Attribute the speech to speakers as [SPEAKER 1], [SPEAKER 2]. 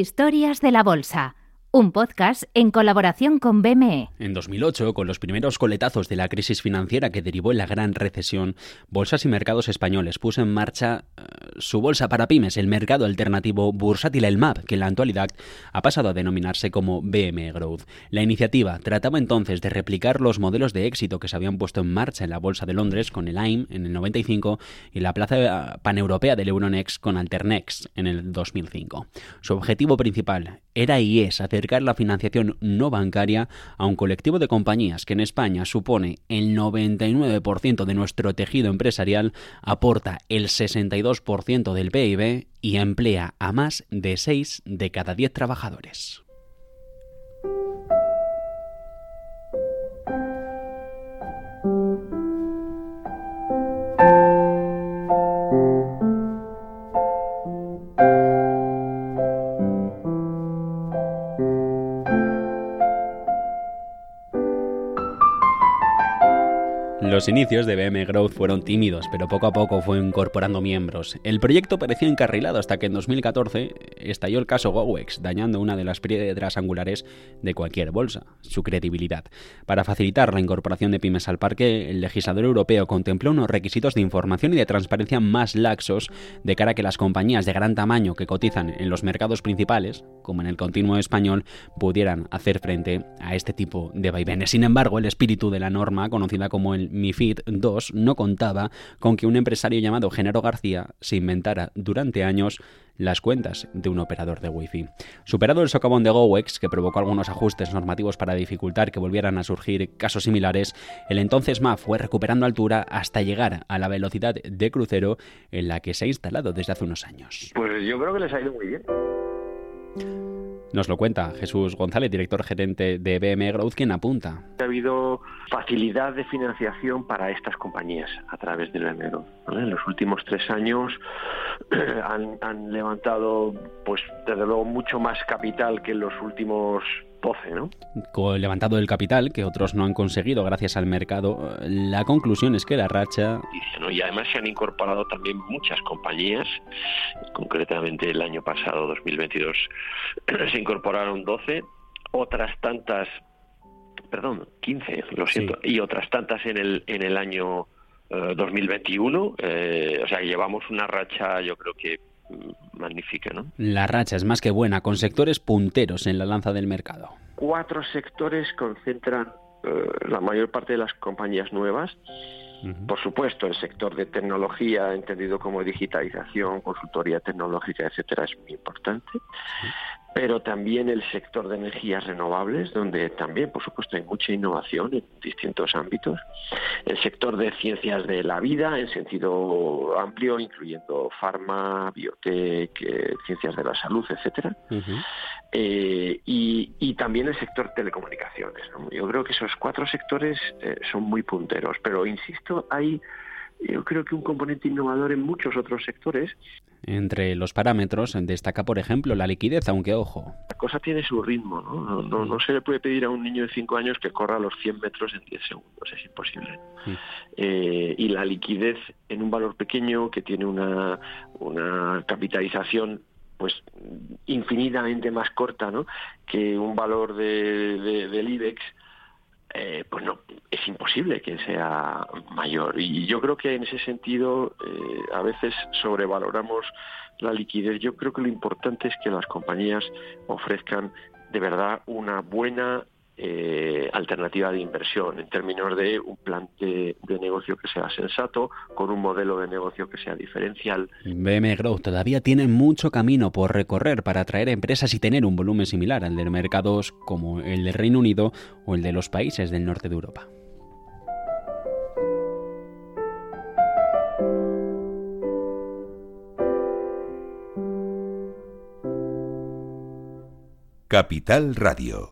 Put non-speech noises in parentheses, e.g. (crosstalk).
[SPEAKER 1] Historias de la Bolsa un podcast en colaboración con BME.
[SPEAKER 2] En 2008, con los primeros coletazos de la crisis financiera que derivó en la gran recesión, Bolsas y Mercados Españoles puso en marcha eh, su bolsa para pymes, el mercado alternativo bursátil El MAP, que en la actualidad ha pasado a denominarse como BME Growth. La iniciativa trataba entonces de replicar los modelos de éxito que se habían puesto en marcha en la Bolsa de Londres con el AIM en el 95 y la plaza eh, paneuropea del Euronext con Alternext en el 2005. Su objetivo principal era y es acercar la financiación no bancaria a un colectivo de compañías que en España supone el 99% de nuestro tejido empresarial, aporta el 62% del PIB y emplea a más de 6 de cada 10 trabajadores. Los inicios de BM Growth fueron tímidos, pero poco a poco fue incorporando miembros. El proyecto parecía encarrilado hasta que en 2014 estalló el caso GoWex, dañando una de las piedras angulares de cualquier bolsa, su credibilidad. Para facilitar la incorporación de pymes al parque, el legislador europeo contempló unos requisitos de información y de transparencia más laxos de cara a que las compañías de gran tamaño que cotizan en los mercados principales, como en el continuo español, pudieran hacer frente a este tipo de vaivenes. Sin embargo, el espíritu de la norma, conocida como el MIFID II no contaba con que un empresario llamado Genaro García se inventara durante años las cuentas de un operador de Wi-Fi. Superado el socavón de GoWex, que provocó algunos ajustes normativos para dificultar que volvieran a surgir casos similares, el entonces MAF fue recuperando altura hasta llegar a la velocidad de crucero en la que se ha instalado desde hace unos años.
[SPEAKER 3] Pues yo creo que les ha ido muy bien.
[SPEAKER 2] Nos lo cuenta Jesús González, director gerente de BM Growth, quien apunta.
[SPEAKER 3] Ha habido facilidad de financiación para estas compañías a través del BM Growth. En los últimos tres años (clears throat) han, han levantado, pues desde luego, mucho más capital que en los últimos 12, ¿no?
[SPEAKER 2] Levantado el capital, que otros no han conseguido gracias al mercado, la conclusión es que la racha...
[SPEAKER 3] Y además se han incorporado también muchas compañías, concretamente el año pasado, 2022, (clears throat) se incorporaron 12, otras tantas, perdón, 15, lo siento, y otras tantas en el, en el año 2021, eh, eh, o sea, llevamos una racha, yo creo que magnífica. ¿no?
[SPEAKER 2] La racha es más que buena, con sectores punteros en la lanza del mercado.
[SPEAKER 3] Cuatro sectores concentran eh, la mayor parte de las compañías nuevas. Por supuesto, el sector de tecnología, entendido como digitalización, consultoría tecnológica, etcétera, es muy importante pero también el sector de energías renovables, donde también, por supuesto, hay mucha innovación en distintos ámbitos. El sector de ciencias de la vida, en sentido amplio, incluyendo farma, biotech, eh, ciencias de la salud, etcétera. Eh, y, también el sector telecomunicaciones. Yo creo que esos cuatro sectores eh, son muy punteros, pero insisto, hay yo creo que un componente innovador en muchos otros sectores.
[SPEAKER 2] Entre los parámetros destaca, por ejemplo, la liquidez, aunque ojo.
[SPEAKER 3] La cosa tiene su ritmo, ¿no? No, no, se le puede pedir a un niño de 5 años que corra los 100 metros en 10 segundos, es imposible. Eh, y la liquidez en un valor pequeño que tiene una, una capitalización pues infinitamente más corta ¿no? que un valor de, del IBEX eh, pues no, es imposible que sea mayor. Y yo creo que en ese sentido eh, a veces sobrevaloramos la liquidez. Yo creo que lo importante es que las compañías ofrezcan de verdad una buena eh, alternativa de inversión en términos de un plan de, negocio que sea sensato, con un modelo de negocio que sea diferencial.
[SPEAKER 2] BM Growth todavía tiene mucho camino por recorrer para atraer empresas y tener un volumen similar al de mercados como el del Reino Unido o el de los países del norte de Europa.
[SPEAKER 4] Capital Radio